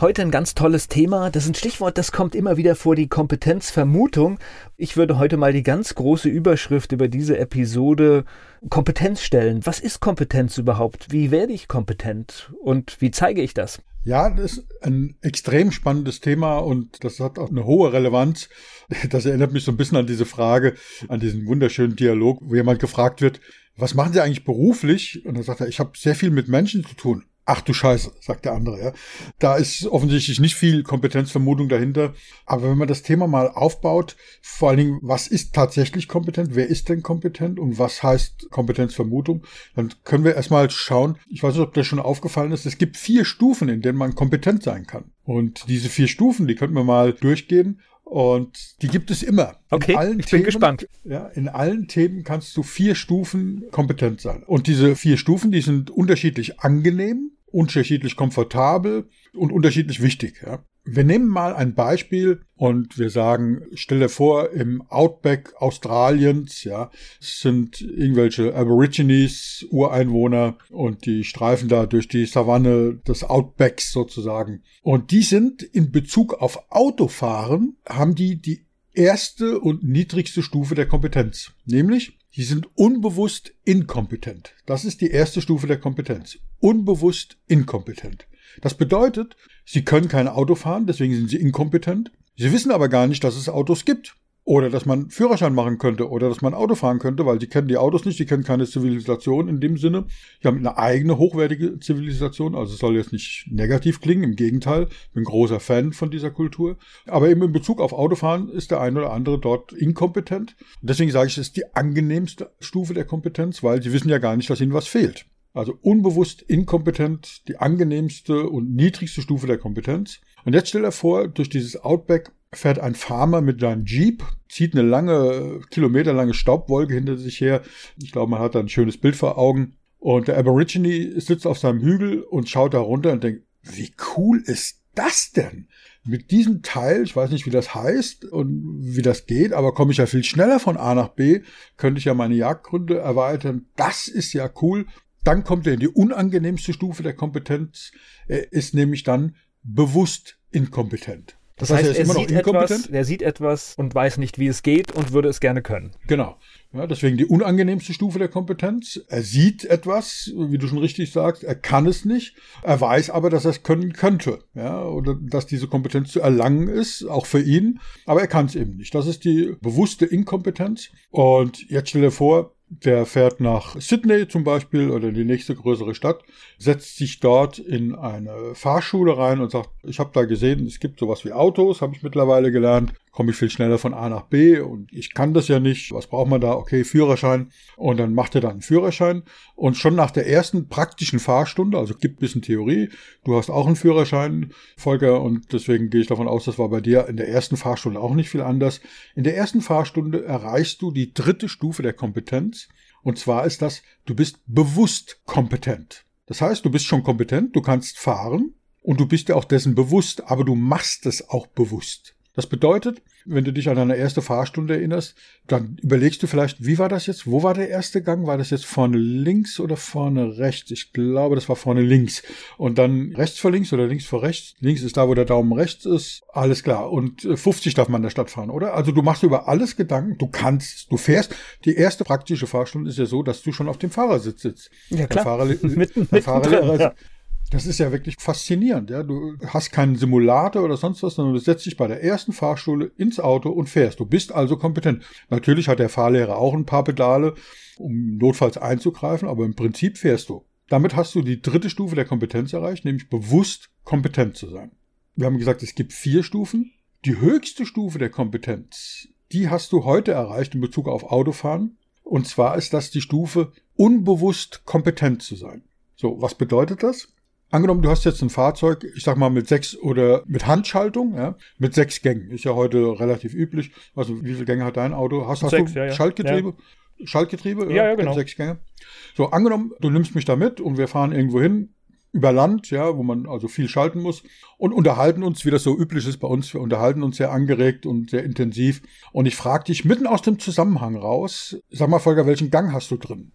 Heute ein ganz tolles Thema. Das ist ein Stichwort, das kommt immer wieder vor, die Kompetenzvermutung. Ich würde heute mal die ganz große Überschrift über diese Episode Kompetenz stellen. Was ist Kompetenz überhaupt? Wie werde ich kompetent? Und wie zeige ich das? Ja, das ist ein extrem spannendes Thema und das hat auch eine hohe Relevanz. Das erinnert mich so ein bisschen an diese Frage, an diesen wunderschönen Dialog, wo jemand gefragt wird, was machen Sie eigentlich beruflich? Und dann sagt er, ich habe sehr viel mit Menschen zu tun. Ach du Scheiße, sagt der andere. Ja. Da ist offensichtlich nicht viel Kompetenzvermutung dahinter. Aber wenn man das Thema mal aufbaut, vor allen Dingen, was ist tatsächlich kompetent? Wer ist denn kompetent? Und was heißt Kompetenzvermutung? Dann können wir erstmal schauen. Ich weiß nicht, ob das schon aufgefallen ist. Es gibt vier Stufen, in denen man kompetent sein kann. Und diese vier Stufen, die könnten wir mal durchgehen. Und die gibt es immer. Okay, ich bin Themen, gespannt. Ja, in allen Themen kannst du vier Stufen kompetent sein. Und diese vier Stufen, die sind unterschiedlich angenehm, unterschiedlich komfortabel und unterschiedlich wichtig. Ja. Wir nehmen mal ein Beispiel und wir sagen, stell dir vor, im Outback Australiens, ja, sind irgendwelche Aborigines, Ureinwohner und die streifen da durch die Savanne des Outbacks sozusagen. Und die sind in Bezug auf Autofahren, haben die die erste und niedrigste Stufe der Kompetenz. Nämlich, die sind unbewusst inkompetent. Das ist die erste Stufe der Kompetenz. Unbewusst inkompetent. Das bedeutet, sie können kein Auto fahren, deswegen sind sie inkompetent. Sie wissen aber gar nicht, dass es Autos gibt. Oder dass man Führerschein machen könnte oder dass man Auto fahren könnte, weil die kennen die Autos nicht, die kennen keine Zivilisation in dem Sinne. Die haben eine eigene hochwertige Zivilisation, also es soll jetzt nicht negativ klingen, im Gegenteil, ich bin großer Fan von dieser Kultur. Aber eben in Bezug auf Autofahren ist der eine oder andere dort inkompetent. deswegen sage ich, es ist die angenehmste Stufe der Kompetenz, weil sie wissen ja gar nicht, dass ihnen was fehlt. Also unbewusst inkompetent, die angenehmste und niedrigste Stufe der Kompetenz. Und jetzt stell dir vor, durch dieses Outback fährt ein Farmer mit seinem Jeep, zieht eine lange, kilometerlange Staubwolke hinter sich her. Ich glaube, man hat da ein schönes Bild vor Augen. Und der Aborigine sitzt auf seinem Hügel und schaut da runter und denkt, wie cool ist das denn? Mit diesem Teil, ich weiß nicht, wie das heißt und wie das geht, aber komme ich ja viel schneller von A nach B, könnte ich ja meine Jagdgründe erweitern. Das ist ja cool. Dann kommt er in die unangenehmste Stufe der Kompetenz. Er ist nämlich dann bewusst inkompetent. Das, das heißt, heißt, er, er sieht etwas, er sieht etwas und weiß nicht, wie es geht und würde es gerne können. Genau. Ja, deswegen die unangenehmste Stufe der Kompetenz. Er sieht etwas, wie du schon richtig sagst, er kann es nicht. Er weiß aber, dass er es können könnte. Ja, oder dass diese Kompetenz zu erlangen ist, auch für ihn. Aber er kann es eben nicht. Das ist die bewusste Inkompetenz. Und jetzt stell dir vor, der fährt nach Sydney zum Beispiel oder die nächste größere Stadt, setzt sich dort in eine Fahrschule rein und sagt, ich habe da gesehen, es gibt sowas wie Autos, habe ich mittlerweile gelernt, komme ich viel schneller von A nach B und ich kann das ja nicht. Was braucht man da? Okay, Führerschein. Und dann macht er dann einen Führerschein. Und schon nach der ersten praktischen Fahrstunde, also gibt ein bisschen Theorie, du hast auch einen Führerschein, Volker, und deswegen gehe ich davon aus, das war bei dir in der ersten Fahrstunde auch nicht viel anders. In der ersten Fahrstunde erreichst du die dritte Stufe der Kompetenz. Und zwar ist das, du bist bewusst kompetent. Das heißt, du bist schon kompetent, du kannst fahren und du bist dir auch dessen bewusst, aber du machst es auch bewusst. Das bedeutet, wenn du dich an deine erste Fahrstunde erinnerst, dann überlegst du vielleicht, wie war das jetzt? Wo war der erste Gang? War das jetzt vorne links oder vorne rechts? Ich glaube, das war vorne links. Und dann rechts vor links oder links vor rechts. Links ist da, wo der Daumen rechts ist. Alles klar. Und 50 äh, darf man in der Stadt fahren, oder? Also du machst über alles Gedanken. Du kannst, du fährst. Die erste praktische Fahrstunde ist ja so, dass du schon auf dem Fahrersitz sitzt. Ja, klar. Der Fahrer, mitten, der Fahrer, ja. Das ist ja wirklich faszinierend. Ja? Du hast keinen Simulator oder sonst was, sondern du setzt dich bei der ersten Fahrschule ins Auto und fährst. Du bist also kompetent. Natürlich hat der Fahrlehrer auch ein paar Pedale, um notfalls einzugreifen, aber im Prinzip fährst du. Damit hast du die dritte Stufe der Kompetenz erreicht, nämlich bewusst kompetent zu sein. Wir haben gesagt, es gibt vier Stufen. Die höchste Stufe der Kompetenz die hast du heute erreicht in Bezug auf Autofahren. Und zwar ist das die Stufe, unbewusst kompetent zu sein. So, was bedeutet das? Angenommen, du hast jetzt ein Fahrzeug, ich sag mal mit sechs oder mit Handschaltung, ja, mit sechs Gängen. Ist ja heute relativ üblich. Also, wie viele Gänge hat dein Auto? Hast, hast sechs, du ja, ja. Schaltgetriebe? Ja. Schaltgetriebe? Ja, ja, genau. Sechs Gänge. So, angenommen, du nimmst mich da mit und wir fahren irgendwo hin, über Land, ja, wo man also viel schalten muss und unterhalten uns, wie das so üblich ist bei uns. Wir unterhalten uns sehr angeregt und sehr intensiv. Und ich frage dich mitten aus dem Zusammenhang raus, sag mal, Volker, welchen Gang hast du drin?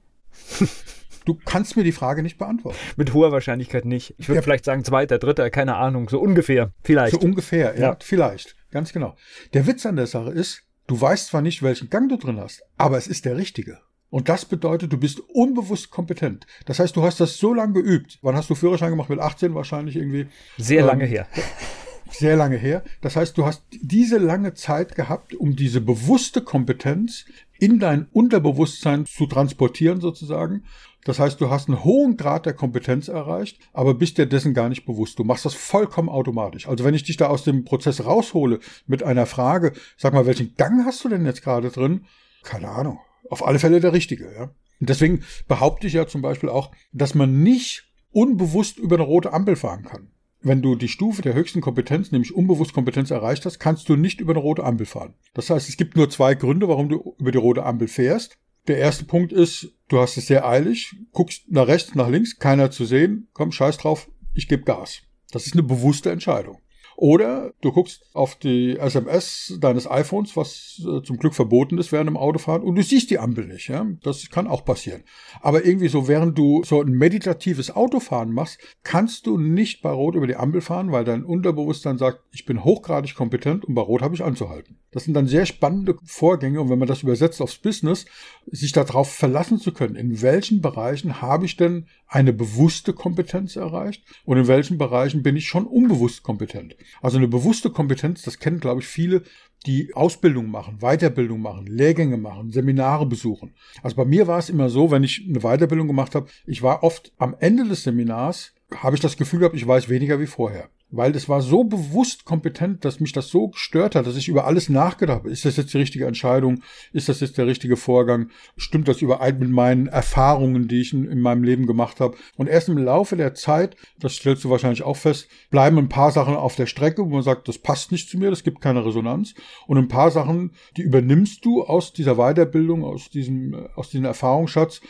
Du kannst mir die Frage nicht beantworten. Mit hoher Wahrscheinlichkeit nicht. Ich würde ja. vielleicht sagen zweiter, dritter, keine Ahnung, so ungefähr, vielleicht. So ungefähr, ja, ja, vielleicht, ganz genau. Der Witz an der Sache ist, du weißt zwar nicht, welchen Gang du drin hast, aber es ist der richtige. Und das bedeutet, du bist unbewusst kompetent. Das heißt, du hast das so lange geübt. Wann hast du Führerschein gemacht? Mit 18 wahrscheinlich irgendwie. Sehr ähm, lange her. Sehr lange her. Das heißt, du hast diese lange Zeit gehabt, um diese bewusste Kompetenz in dein Unterbewusstsein zu transportieren sozusagen. Das heißt, du hast einen hohen Grad der Kompetenz erreicht, aber bist dir dessen gar nicht bewusst. Du machst das vollkommen automatisch. Also wenn ich dich da aus dem Prozess raushole mit einer Frage, sag mal, welchen Gang hast du denn jetzt gerade drin? Keine Ahnung auf alle Fälle der richtige. Ja? Und deswegen behaupte ich ja zum Beispiel auch, dass man nicht unbewusst über eine rote Ampel fahren kann. Wenn du die Stufe der höchsten Kompetenz, nämlich unbewusst Kompetenz erreicht hast, kannst du nicht über eine rote Ampel fahren. Das heißt, es gibt nur zwei Gründe, warum du über die rote Ampel fährst. Der erste Punkt ist, du hast es sehr eilig, guckst nach rechts, nach links, keiner zu sehen, komm, scheiß drauf, ich gebe Gas. Das ist eine bewusste Entscheidung. Oder du guckst auf die SMS deines iPhones, was äh, zum Glück verboten ist während dem Autofahren, und du siehst die Ampel nicht. Ja? Das kann auch passieren. Aber irgendwie so, während du so ein meditatives Autofahren machst, kannst du nicht bei Rot über die Ampel fahren, weil dein Unterbewusstsein sagt, ich bin hochgradig kompetent und bei Rot habe ich anzuhalten. Das sind dann sehr spannende Vorgänge und wenn man das übersetzt aufs Business, sich darauf verlassen zu können, in welchen Bereichen habe ich denn eine bewusste Kompetenz erreicht und in welchen Bereichen bin ich schon unbewusst kompetent. Also eine bewusste Kompetenz, das kennen, glaube ich, viele, die Ausbildung machen, Weiterbildung machen, Lehrgänge machen, Seminare besuchen. Also bei mir war es immer so, wenn ich eine Weiterbildung gemacht habe, ich war oft am Ende des Seminars, habe ich das Gefühl gehabt, ich weiß weniger wie vorher weil das war so bewusst kompetent, dass mich das so gestört hat, dass ich über alles nachgedacht habe. Ist das jetzt die richtige Entscheidung? Ist das jetzt der richtige Vorgang? Stimmt das überein mit meinen Erfahrungen, die ich in, in, meinem Leben gemacht habe? Und erst im Laufe der Zeit, das stellst du wahrscheinlich auch fest, bleiben ein paar Sachen auf der Strecke, wo man sagt, das passt nicht zu mir, das gibt keine Resonanz. Und ein paar Sachen, die übernimmst du aus dieser Weiterbildung, aus diesem, aus diesem Erfahrungsschatz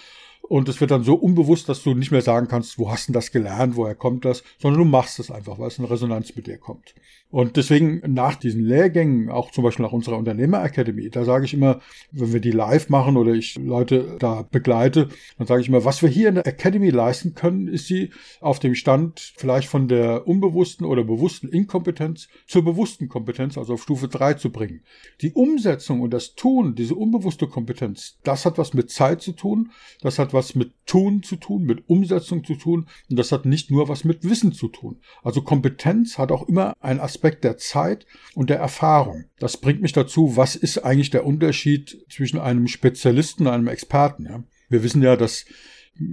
und es wird dann so unbewusst, dass du nicht mehr sagen kannst, wo hast du das gelernt, woher kommt das, sondern du machst es einfach, weil es in Resonanz mit dir kommt. Und deswegen nach diesen Lehrgängen, auch zum Beispiel nach unserer Unternehmer Academy, da sage ich immer, wenn wir die live machen oder ich Leute da begleite, dann sage ich immer, was wir hier in der Academy leisten können, ist sie auf dem Stand vielleicht von der unbewussten oder bewussten Inkompetenz zur bewussten Kompetenz, also auf Stufe drei zu bringen. Die Umsetzung und das Tun, diese unbewusste Kompetenz, das hat was mit Zeit zu tun, das hat was mit Tun zu tun, mit Umsetzung zu tun und das hat nicht nur was mit Wissen zu tun. Also Kompetenz hat auch immer einen Aspekt der Zeit und der Erfahrung. Das bringt mich dazu, was ist eigentlich der Unterschied zwischen einem Spezialisten und einem Experten? Ja? Wir wissen ja, dass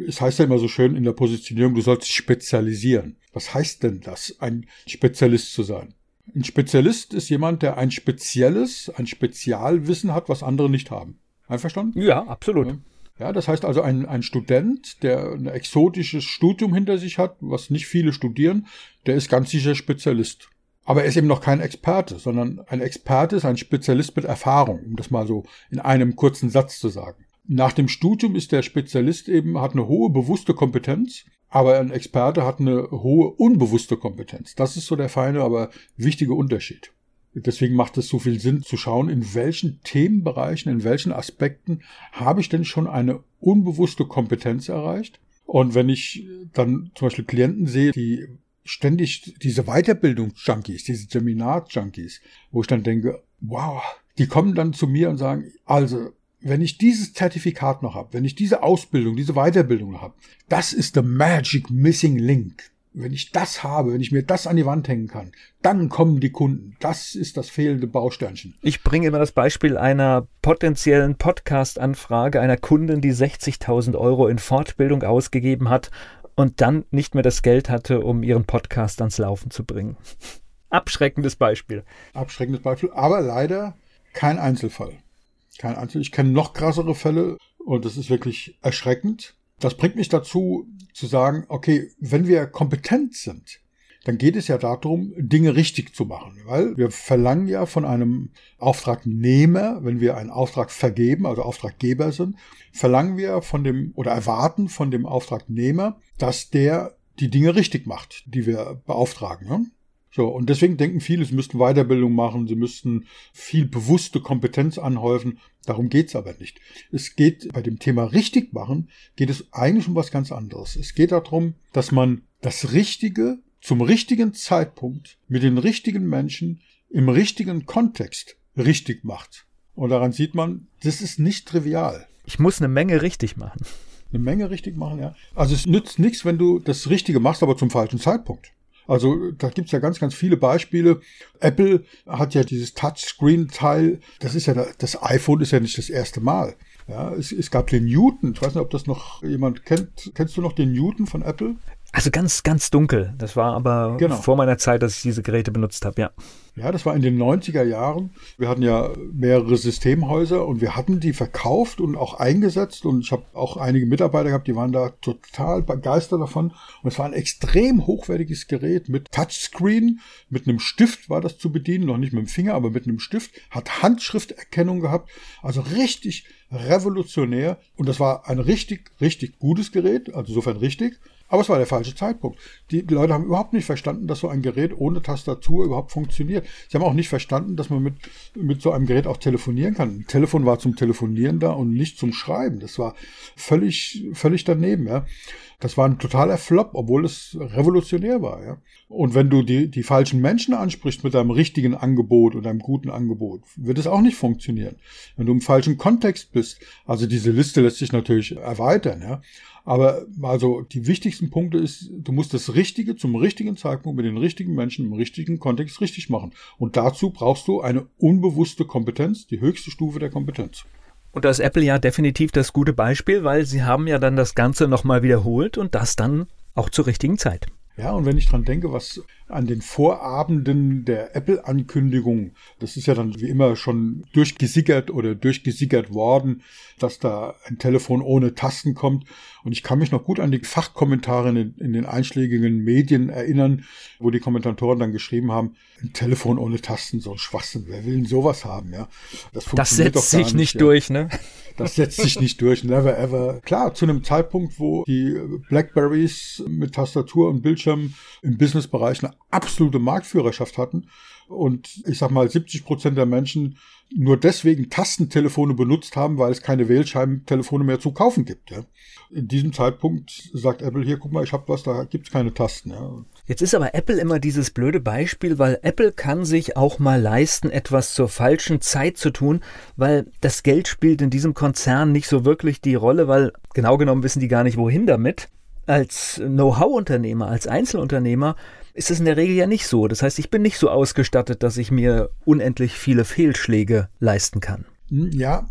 es heißt ja immer so schön in der Positionierung, du sollst dich spezialisieren. Was heißt denn das, ein Spezialist zu sein? Ein Spezialist ist jemand, der ein spezielles, ein Spezialwissen hat, was andere nicht haben. Einverstanden? Ja, absolut. Ja. Ja, das heißt also ein, ein Student, der ein exotisches Studium hinter sich hat, was nicht viele studieren, der ist ganz sicher Spezialist. Aber er ist eben noch kein Experte, sondern ein Experte ist ein Spezialist mit Erfahrung, um das mal so in einem kurzen Satz zu sagen. Nach dem Studium ist der Spezialist eben, hat eine hohe bewusste Kompetenz, aber ein Experte hat eine hohe unbewusste Kompetenz. Das ist so der feine, aber wichtige Unterschied. Deswegen macht es so viel Sinn zu schauen, in welchen Themenbereichen, in welchen Aspekten habe ich denn schon eine unbewusste Kompetenz erreicht. Und wenn ich dann zum Beispiel Klienten sehe, die ständig diese Weiterbildungs-Junkies, diese Seminar-Junkies, wo ich dann denke, wow, die kommen dann zu mir und sagen, also, wenn ich dieses Zertifikat noch habe, wenn ich diese Ausbildung, diese Weiterbildung habe, das ist the magic missing link wenn ich das habe, wenn ich mir das an die Wand hängen kann, dann kommen die Kunden. Das ist das fehlende Bausternchen. Ich bringe immer das Beispiel einer potenziellen Podcast-Anfrage einer Kundin, die 60.000 Euro in Fortbildung ausgegeben hat und dann nicht mehr das Geld hatte, um ihren Podcast ans Laufen zu bringen. Abschreckendes Beispiel. Abschreckendes Beispiel, aber leider kein Einzelfall. Kein Einzel. Ich kenne noch krassere Fälle und das ist wirklich erschreckend. Das bringt mich dazu zu sagen, okay, wenn wir kompetent sind, dann geht es ja darum, Dinge richtig zu machen, weil wir verlangen ja von einem Auftragnehmer, wenn wir einen Auftrag vergeben, also Auftraggeber sind, verlangen wir von dem oder erwarten von dem Auftragnehmer, dass der die Dinge richtig macht, die wir beauftragen. Ne? So, und deswegen denken viele, sie müssten Weiterbildung machen, sie müssten viel bewusste Kompetenz anhäufen. Darum geht's aber nicht. Es geht bei dem Thema richtig machen, geht es eigentlich um was ganz anderes. Es geht darum, dass man das Richtige zum richtigen Zeitpunkt mit den richtigen Menschen im richtigen Kontext richtig macht. Und daran sieht man, das ist nicht trivial. Ich muss eine Menge richtig machen. Eine Menge richtig machen, ja. Also es nützt nichts, wenn du das Richtige machst, aber zum falschen Zeitpunkt. Also da gibt's ja ganz, ganz viele Beispiele. Apple hat ja dieses Touchscreen-Teil, das ist ja das iPhone ist ja nicht das erste Mal. Ja, es, es gab den Newton. Ich weiß nicht, ob das noch jemand kennt. Kennst du noch den Newton von Apple? Also ganz, ganz dunkel. Das war aber genau. vor meiner Zeit, dass ich diese Geräte benutzt habe, ja. Ja, das war in den 90er Jahren. Wir hatten ja mehrere Systemhäuser und wir hatten die verkauft und auch eingesetzt. Und ich habe auch einige Mitarbeiter gehabt, die waren da total begeistert davon. Und es war ein extrem hochwertiges Gerät mit Touchscreen, mit einem Stift war das zu bedienen, noch nicht mit dem Finger, aber mit einem Stift, hat Handschrifterkennung gehabt. Also richtig revolutionär. Und das war ein richtig, richtig gutes Gerät, also insofern richtig. Aber es war der falsche Zeitpunkt. Die Leute haben überhaupt nicht verstanden, dass so ein Gerät ohne Tastatur überhaupt funktioniert. Sie haben auch nicht verstanden, dass man mit, mit so einem Gerät auch telefonieren kann. Ein Telefon war zum Telefonieren da und nicht zum Schreiben. Das war völlig, völlig daneben, ja. Das war ein totaler Flop, obwohl es revolutionär war, ja. Und wenn du die, die falschen Menschen ansprichst mit einem richtigen Angebot oder einem guten Angebot, wird es auch nicht funktionieren. Wenn du im falschen Kontext bist, also diese Liste lässt sich natürlich erweitern, ja. Aber also die wichtigsten Punkte ist, du musst das Richtige zum richtigen Zeitpunkt mit den richtigen Menschen im richtigen Kontext richtig machen. Und dazu brauchst du eine unbewusste Kompetenz, die höchste Stufe der Kompetenz. Und da ist Apple ja definitiv das gute Beispiel, weil sie haben ja dann das Ganze nochmal wiederholt und das dann auch zur richtigen Zeit. Ja, und wenn ich dran denke, was an den Vorabenden der Apple-Ankündigung, das ist ja dann wie immer schon durchgesickert oder durchgesickert worden, dass da ein Telefon ohne Tasten kommt. Und ich kann mich noch gut an die Fachkommentare in, in den einschlägigen Medien erinnern, wo die Kommentatoren dann geschrieben haben, ein Telefon ohne Tasten, so ein Schwachsinn, wer will denn sowas haben, ja? Das, das setzt sich nicht, nicht ja. durch, ne? Das setzt sich nicht durch, never ever. Klar, zu einem Zeitpunkt, wo die Blackberries mit Tastatur und Bildschirm im Businessbereich eine absolute Marktführerschaft hatten und ich sag mal 70 Prozent der Menschen nur deswegen Tastentelefone benutzt haben, weil es keine Wählscheibentelefone mehr zu kaufen gibt. Ja. In diesem Zeitpunkt sagt Apple hier, guck mal, ich habe was, da gibt's keine Tasten. Ja. Jetzt ist aber Apple immer dieses blöde Beispiel, weil Apple kann sich auch mal leisten, etwas zur falschen Zeit zu tun, weil das Geld spielt in diesem Konzern nicht so wirklich die Rolle, weil genau genommen wissen die gar nicht, wohin damit. Als Know-how-Unternehmer, als Einzelunternehmer ist es in der Regel ja nicht so. Das heißt, ich bin nicht so ausgestattet, dass ich mir unendlich viele Fehlschläge leisten kann. Hm, ja,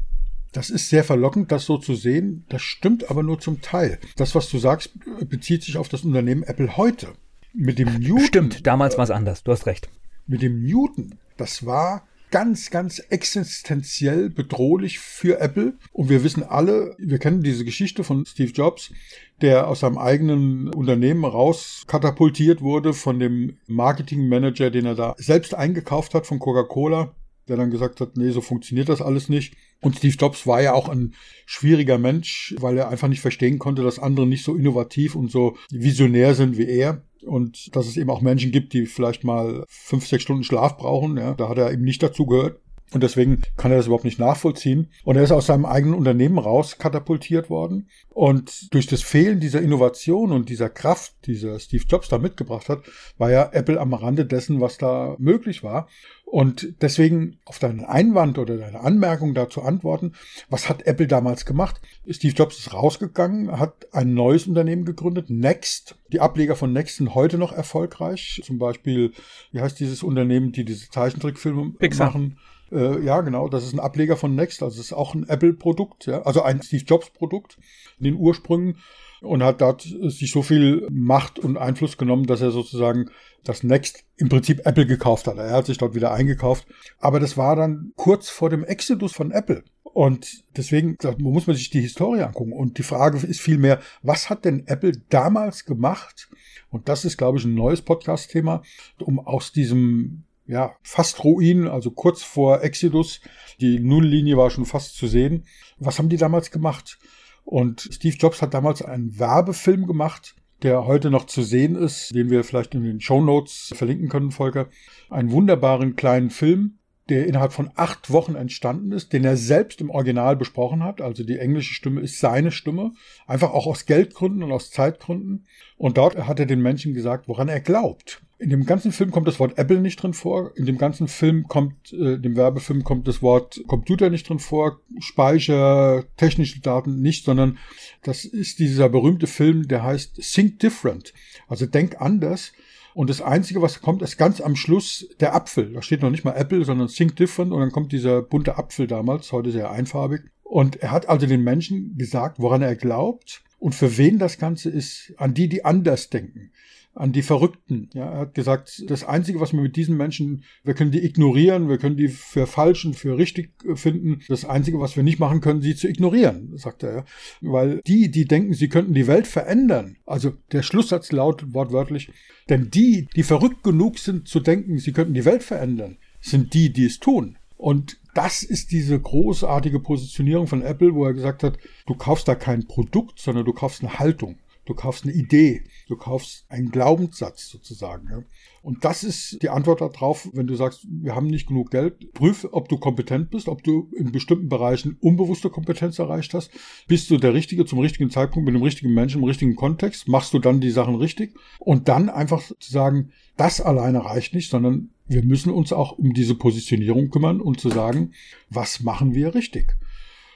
das ist sehr verlockend, das so zu sehen. Das stimmt aber nur zum Teil. Das, was du sagst, bezieht sich auf das Unternehmen Apple heute. Mit dem Newton. Stimmt, damals war es anders. Du hast recht. Mit dem Newton, das war ganz, ganz existenziell bedrohlich für Apple. Und wir wissen alle, wir kennen diese Geschichte von Steve Jobs, der aus seinem eigenen Unternehmen raus katapultiert wurde von dem Marketingmanager, den er da selbst eingekauft hat von Coca-Cola, der dann gesagt hat, nee, so funktioniert das alles nicht. Und Steve Jobs war ja auch ein schwieriger Mensch, weil er einfach nicht verstehen konnte, dass andere nicht so innovativ und so visionär sind wie er und dass es eben auch Menschen gibt, die vielleicht mal fünf, sechs Stunden Schlaf brauchen. Ja, da hat er eben nicht dazu gehört. Und deswegen kann er das überhaupt nicht nachvollziehen. Und er ist aus seinem eigenen Unternehmen raus katapultiert worden. Und durch das Fehlen dieser Innovation und dieser Kraft, die Steve Jobs da mitgebracht hat, war ja Apple am Rande dessen, was da möglich war. Und deswegen auf deinen Einwand oder deine Anmerkung dazu antworten, was hat Apple damals gemacht? Steve Jobs ist rausgegangen, hat ein neues Unternehmen gegründet, Next. Die Ableger von Next sind heute noch erfolgreich. Zum Beispiel, wie heißt dieses Unternehmen, die diese Zeichentrickfilme Pixar. machen? Äh, ja, genau, das ist ein Ableger von Next, also es ist auch ein Apple-Produkt, ja, also ein Steve Jobs-Produkt in den Ursprüngen und hat dort sich so viel Macht und Einfluss genommen, dass er sozusagen das Next im Prinzip Apple gekauft hat. Er hat sich dort wieder eingekauft. Aber das war dann kurz vor dem Exodus von Apple. Und deswegen muss man sich die Historie angucken. Und die Frage ist vielmehr, was hat denn Apple damals gemacht? Und das ist, glaube ich, ein neues Podcast-Thema, um aus diesem ja, fast Ruin, also kurz vor Exodus, die Nulllinie war schon fast zu sehen. Was haben die damals gemacht? Und Steve Jobs hat damals einen Werbefilm gemacht, der heute noch zu sehen ist, den wir vielleicht in den Show Notes verlinken können, Volker. Einen wunderbaren kleinen Film, der innerhalb von acht Wochen entstanden ist, den er selbst im Original besprochen hat. Also die englische Stimme ist seine Stimme, einfach auch aus Geldgründen und aus Zeitgründen. Und dort hat er den Menschen gesagt, woran er glaubt. In dem ganzen Film kommt das Wort Apple nicht drin vor. In dem ganzen Film kommt, äh, dem Werbefilm kommt das Wort Computer nicht drin vor, Speicher, technische Daten nicht, sondern das ist dieser berühmte Film, der heißt Think Different. Also denk anders. Und das Einzige, was kommt, ist ganz am Schluss der Apfel. Da steht noch nicht mal Apple, sondern Think Different. Und dann kommt dieser bunte Apfel damals, heute sehr einfarbig. Und er hat also den Menschen gesagt, woran er glaubt und für wen das Ganze ist. An die, die anders denken an die Verrückten. Ja, er hat gesagt, das Einzige, was wir mit diesen Menschen, wir können die ignorieren, wir können die für falsch und für richtig finden. Das Einzige, was wir nicht machen können, sie zu ignorieren, sagt er. Weil die, die denken, sie könnten die Welt verändern, also der Schlusssatz lautet wortwörtlich, denn die, die verrückt genug sind zu denken, sie könnten die Welt verändern, sind die, die es tun. Und das ist diese großartige Positionierung von Apple, wo er gesagt hat, du kaufst da kein Produkt, sondern du kaufst eine Haltung. Du kaufst eine Idee, du kaufst einen Glaubenssatz sozusagen. Ja. Und das ist die Antwort darauf, wenn du sagst, wir haben nicht genug Geld. Prüf, ob du kompetent bist, ob du in bestimmten Bereichen unbewusste Kompetenz erreicht hast. Bist du der Richtige zum richtigen Zeitpunkt mit dem richtigen Menschen im richtigen Kontext? Machst du dann die Sachen richtig? Und dann einfach zu sagen, das alleine reicht nicht, sondern wir müssen uns auch um diese Positionierung kümmern und zu sagen, was machen wir richtig?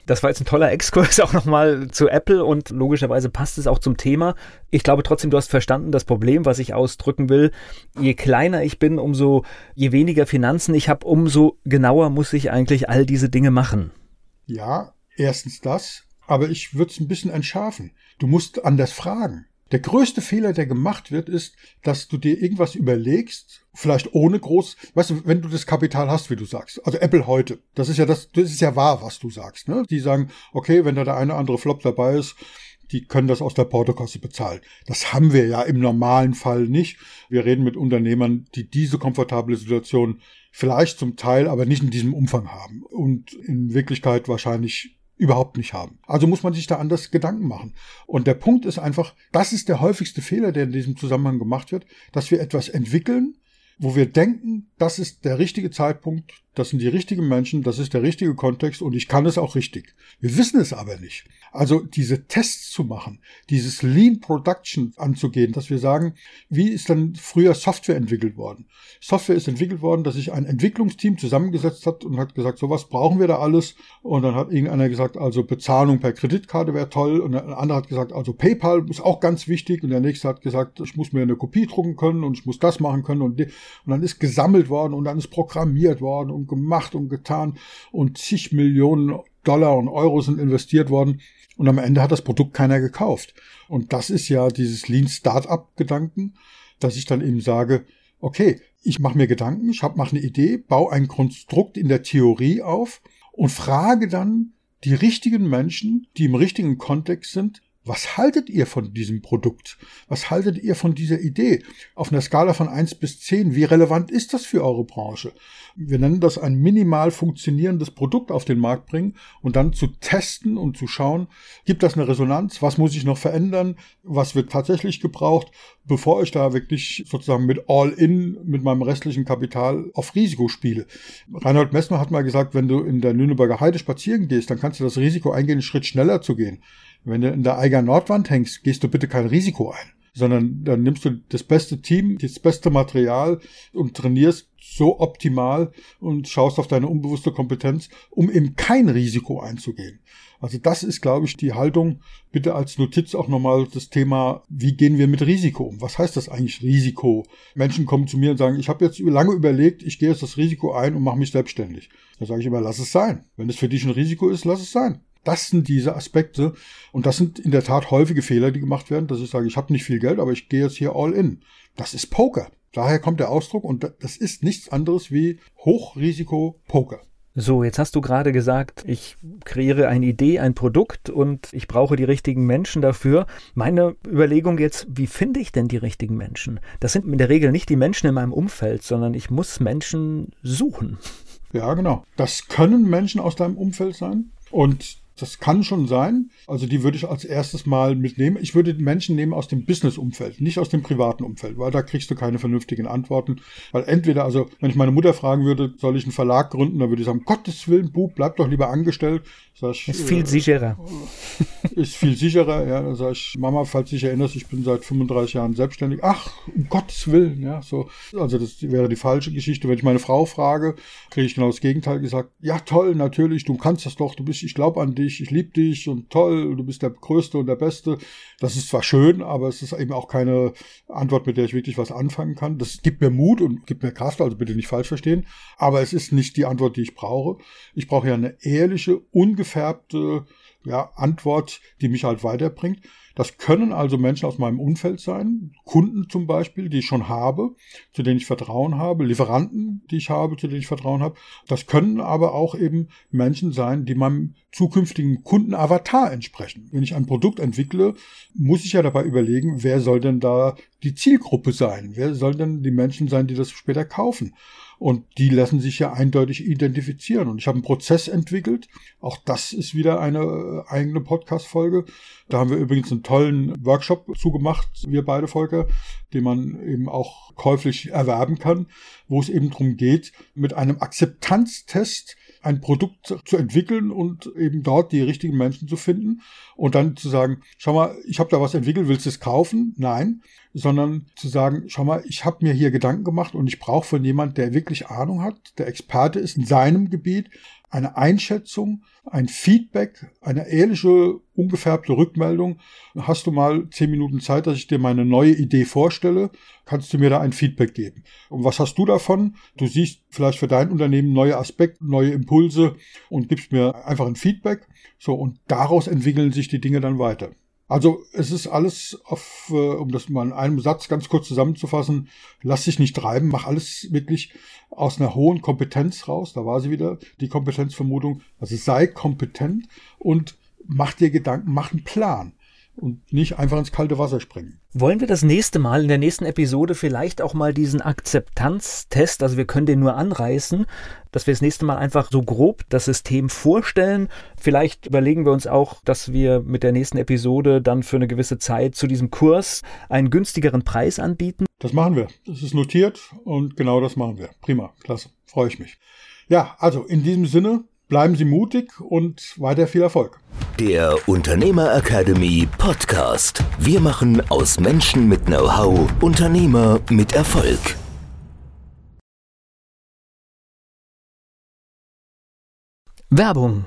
Das war jetzt ein toller Exkurs auch nochmal zu Apple und logischerweise passt es auch zum Thema. Ich glaube trotzdem, du hast verstanden das Problem, was ich ausdrücken will. Je kleiner ich bin, umso je weniger Finanzen ich habe, umso genauer muss ich eigentlich all diese Dinge machen. Ja, erstens das, aber ich würde es ein bisschen entschärfen. Du musst anders fragen. Der größte Fehler, der gemacht wird, ist, dass du dir irgendwas überlegst, vielleicht ohne groß, weißt du, wenn du das Kapital hast, wie du sagst, also Apple heute, das ist ja das, das ist ja wahr, was du sagst, ne? Die sagen, okay, wenn da der eine andere Flop dabei ist, die können das aus der Portokasse bezahlen. Das haben wir ja im normalen Fall nicht. Wir reden mit Unternehmern, die diese komfortable Situation vielleicht zum Teil, aber nicht in diesem Umfang haben und in Wirklichkeit wahrscheinlich überhaupt nicht haben. Also muss man sich da anders Gedanken machen. Und der Punkt ist einfach, das ist der häufigste Fehler, der in diesem Zusammenhang gemacht wird, dass wir etwas entwickeln, wo wir denken, das ist der richtige Zeitpunkt, das sind die richtigen Menschen, das ist der richtige Kontext und ich kann es auch richtig. Wir wissen es aber nicht. Also diese Tests zu machen, dieses Lean Production anzugehen, dass wir sagen, wie ist dann früher Software entwickelt worden? Software ist entwickelt worden, dass sich ein Entwicklungsteam zusammengesetzt hat und hat gesagt, so was brauchen wir da alles? Und dann hat irgendeiner gesagt, also Bezahlung per Kreditkarte wäre toll und ein anderer hat gesagt, also PayPal ist auch ganz wichtig und der nächste hat gesagt, ich muss mir eine Kopie drucken können und ich muss das machen können und, und dann ist gesammelt worden und dann ist programmiert worden und gemacht und getan und zig Millionen Dollar und Euro sind investiert worden und am Ende hat das Produkt keiner gekauft. Und das ist ja dieses Lean Startup Gedanken, dass ich dann eben sage, okay, ich mache mir Gedanken, ich mache eine Idee, baue ein Konstrukt in der Theorie auf und frage dann die richtigen Menschen, die im richtigen Kontext sind, was haltet ihr von diesem Produkt? Was haltet ihr von dieser Idee? Auf einer Skala von eins bis zehn, wie relevant ist das für eure Branche? Wir nennen das ein minimal funktionierendes Produkt auf den Markt bringen und dann zu testen und zu schauen, gibt das eine Resonanz? Was muss ich noch verändern? Was wird tatsächlich gebraucht? Bevor ich da wirklich sozusagen mit All-In, mit meinem restlichen Kapital auf Risiko spiele. Reinhold Messner hat mal gesagt, wenn du in der Nürnberger Heide spazieren gehst, dann kannst du das Risiko eingehen, einen Schritt schneller zu gehen. Wenn du in der Eiger Nordwand hängst, gehst du bitte kein Risiko ein. Sondern dann nimmst du das beste Team, das beste Material und trainierst so optimal und schaust auf deine unbewusste Kompetenz, um eben kein Risiko einzugehen. Also das ist, glaube ich, die Haltung. Bitte als Notiz auch nochmal das Thema, wie gehen wir mit Risiko um? Was heißt das eigentlich Risiko? Menschen kommen zu mir und sagen, ich habe jetzt lange überlegt, ich gehe jetzt das Risiko ein und mache mich selbstständig. Da sage ich immer, lass es sein. Wenn es für dich ein Risiko ist, lass es sein. Das sind diese Aspekte und das sind in der Tat häufige Fehler, die gemacht werden, dass ich sage, ich habe nicht viel Geld, aber ich gehe jetzt hier all in. Das ist Poker. Daher kommt der Ausdruck und das ist nichts anderes wie Hochrisiko-Poker. So, jetzt hast du gerade gesagt, ich kreiere eine Idee, ein Produkt und ich brauche die richtigen Menschen dafür. Meine Überlegung jetzt, wie finde ich denn die richtigen Menschen? Das sind in der Regel nicht die Menschen in meinem Umfeld, sondern ich muss Menschen suchen. Ja, genau. Das können Menschen aus deinem Umfeld sein. Und das kann schon sein. Also die würde ich als erstes mal mitnehmen. Ich würde Menschen nehmen aus dem Business-Umfeld, nicht aus dem privaten Umfeld, weil da kriegst du keine vernünftigen Antworten. Weil entweder, also wenn ich meine Mutter fragen würde, soll ich einen Verlag gründen, dann würde ich sagen, Gottes Willen, Bub, bleib doch lieber angestellt. Ich, ist viel äh, sicherer. Ist viel sicherer, ja. Dann sage ich, Mama, falls du dich erinnerst, ich bin seit 35 Jahren selbstständig. Ach, um Gottes Willen, ja. So, also das wäre die falsche Geschichte. Wenn ich meine Frau frage, kriege ich genau das Gegenteil gesagt. Ja, toll, natürlich, du kannst das doch, du bist, ich glaube an dich, ich liebe dich und toll, du bist der Größte und der Beste. Das ist zwar schön, aber es ist eben auch keine Antwort, mit der ich wirklich was anfangen kann. Das gibt mir Mut und gibt mir Kraft, also bitte nicht falsch verstehen. Aber es ist nicht die Antwort, die ich brauche. Ich brauche ja eine ehrliche, ungefärbte ja, Antwort, die mich halt weiterbringt. Das können also Menschen aus meinem Umfeld sein, Kunden zum Beispiel, die ich schon habe, zu denen ich Vertrauen habe, Lieferanten, die ich habe, zu denen ich Vertrauen habe. Das können aber auch eben Menschen sein, die meinem zukünftigen Kundenavatar entsprechen. Wenn ich ein Produkt entwickle, muss ich ja dabei überlegen, wer soll denn da die Zielgruppe sein? Wer soll denn die Menschen sein, die das später kaufen? Und die lassen sich ja eindeutig identifizieren. Und ich habe einen Prozess entwickelt. Auch das ist wieder eine äh, eigene Podcast-Folge. Da haben wir übrigens einen tollen Workshop zugemacht, wir beide Volker, den man eben auch käuflich erwerben kann, wo es eben darum geht, mit einem Akzeptanztest ein Produkt zu entwickeln und eben dort die richtigen Menschen zu finden und dann zu sagen, schau mal, ich habe da was entwickelt, willst du es kaufen? Nein, sondern zu sagen, schau mal, ich habe mir hier Gedanken gemacht und ich brauche von jemand, der wirklich Ahnung hat, der Experte ist in seinem Gebiet, eine Einschätzung, ein Feedback, eine ehrliche, ungefärbte Rückmeldung. Hast du mal zehn Minuten Zeit, dass ich dir meine neue Idee vorstelle? Kannst du mir da ein Feedback geben? Und was hast du davon? Du siehst vielleicht für dein Unternehmen neue Aspekte, neue Impulse und gibst mir einfach ein Feedback. So, und daraus entwickeln sich die Dinge dann weiter. Also es ist alles, auf, äh, um das mal in einem Satz ganz kurz zusammenzufassen, lass dich nicht treiben, mach alles wirklich aus einer hohen Kompetenz raus. Da war sie wieder, die Kompetenzvermutung. Also sei kompetent und mach dir Gedanken, mach einen Plan und nicht einfach ins kalte Wasser springen. Wollen wir das nächste Mal in der nächsten Episode vielleicht auch mal diesen Akzeptanztest, also wir können den nur anreißen, dass wir das nächste Mal einfach so grob das System vorstellen. Vielleicht überlegen wir uns auch, dass wir mit der nächsten Episode dann für eine gewisse Zeit zu diesem Kurs einen günstigeren Preis anbieten. Das machen wir. Das ist notiert und genau das machen wir. Prima, klasse, freue ich mich. Ja, also in diesem Sinne, Bleiben Sie mutig und weiter viel Erfolg. Der Unternehmer Academy Podcast. Wir machen aus Menschen mit Know-how Unternehmer mit Erfolg. Werbung.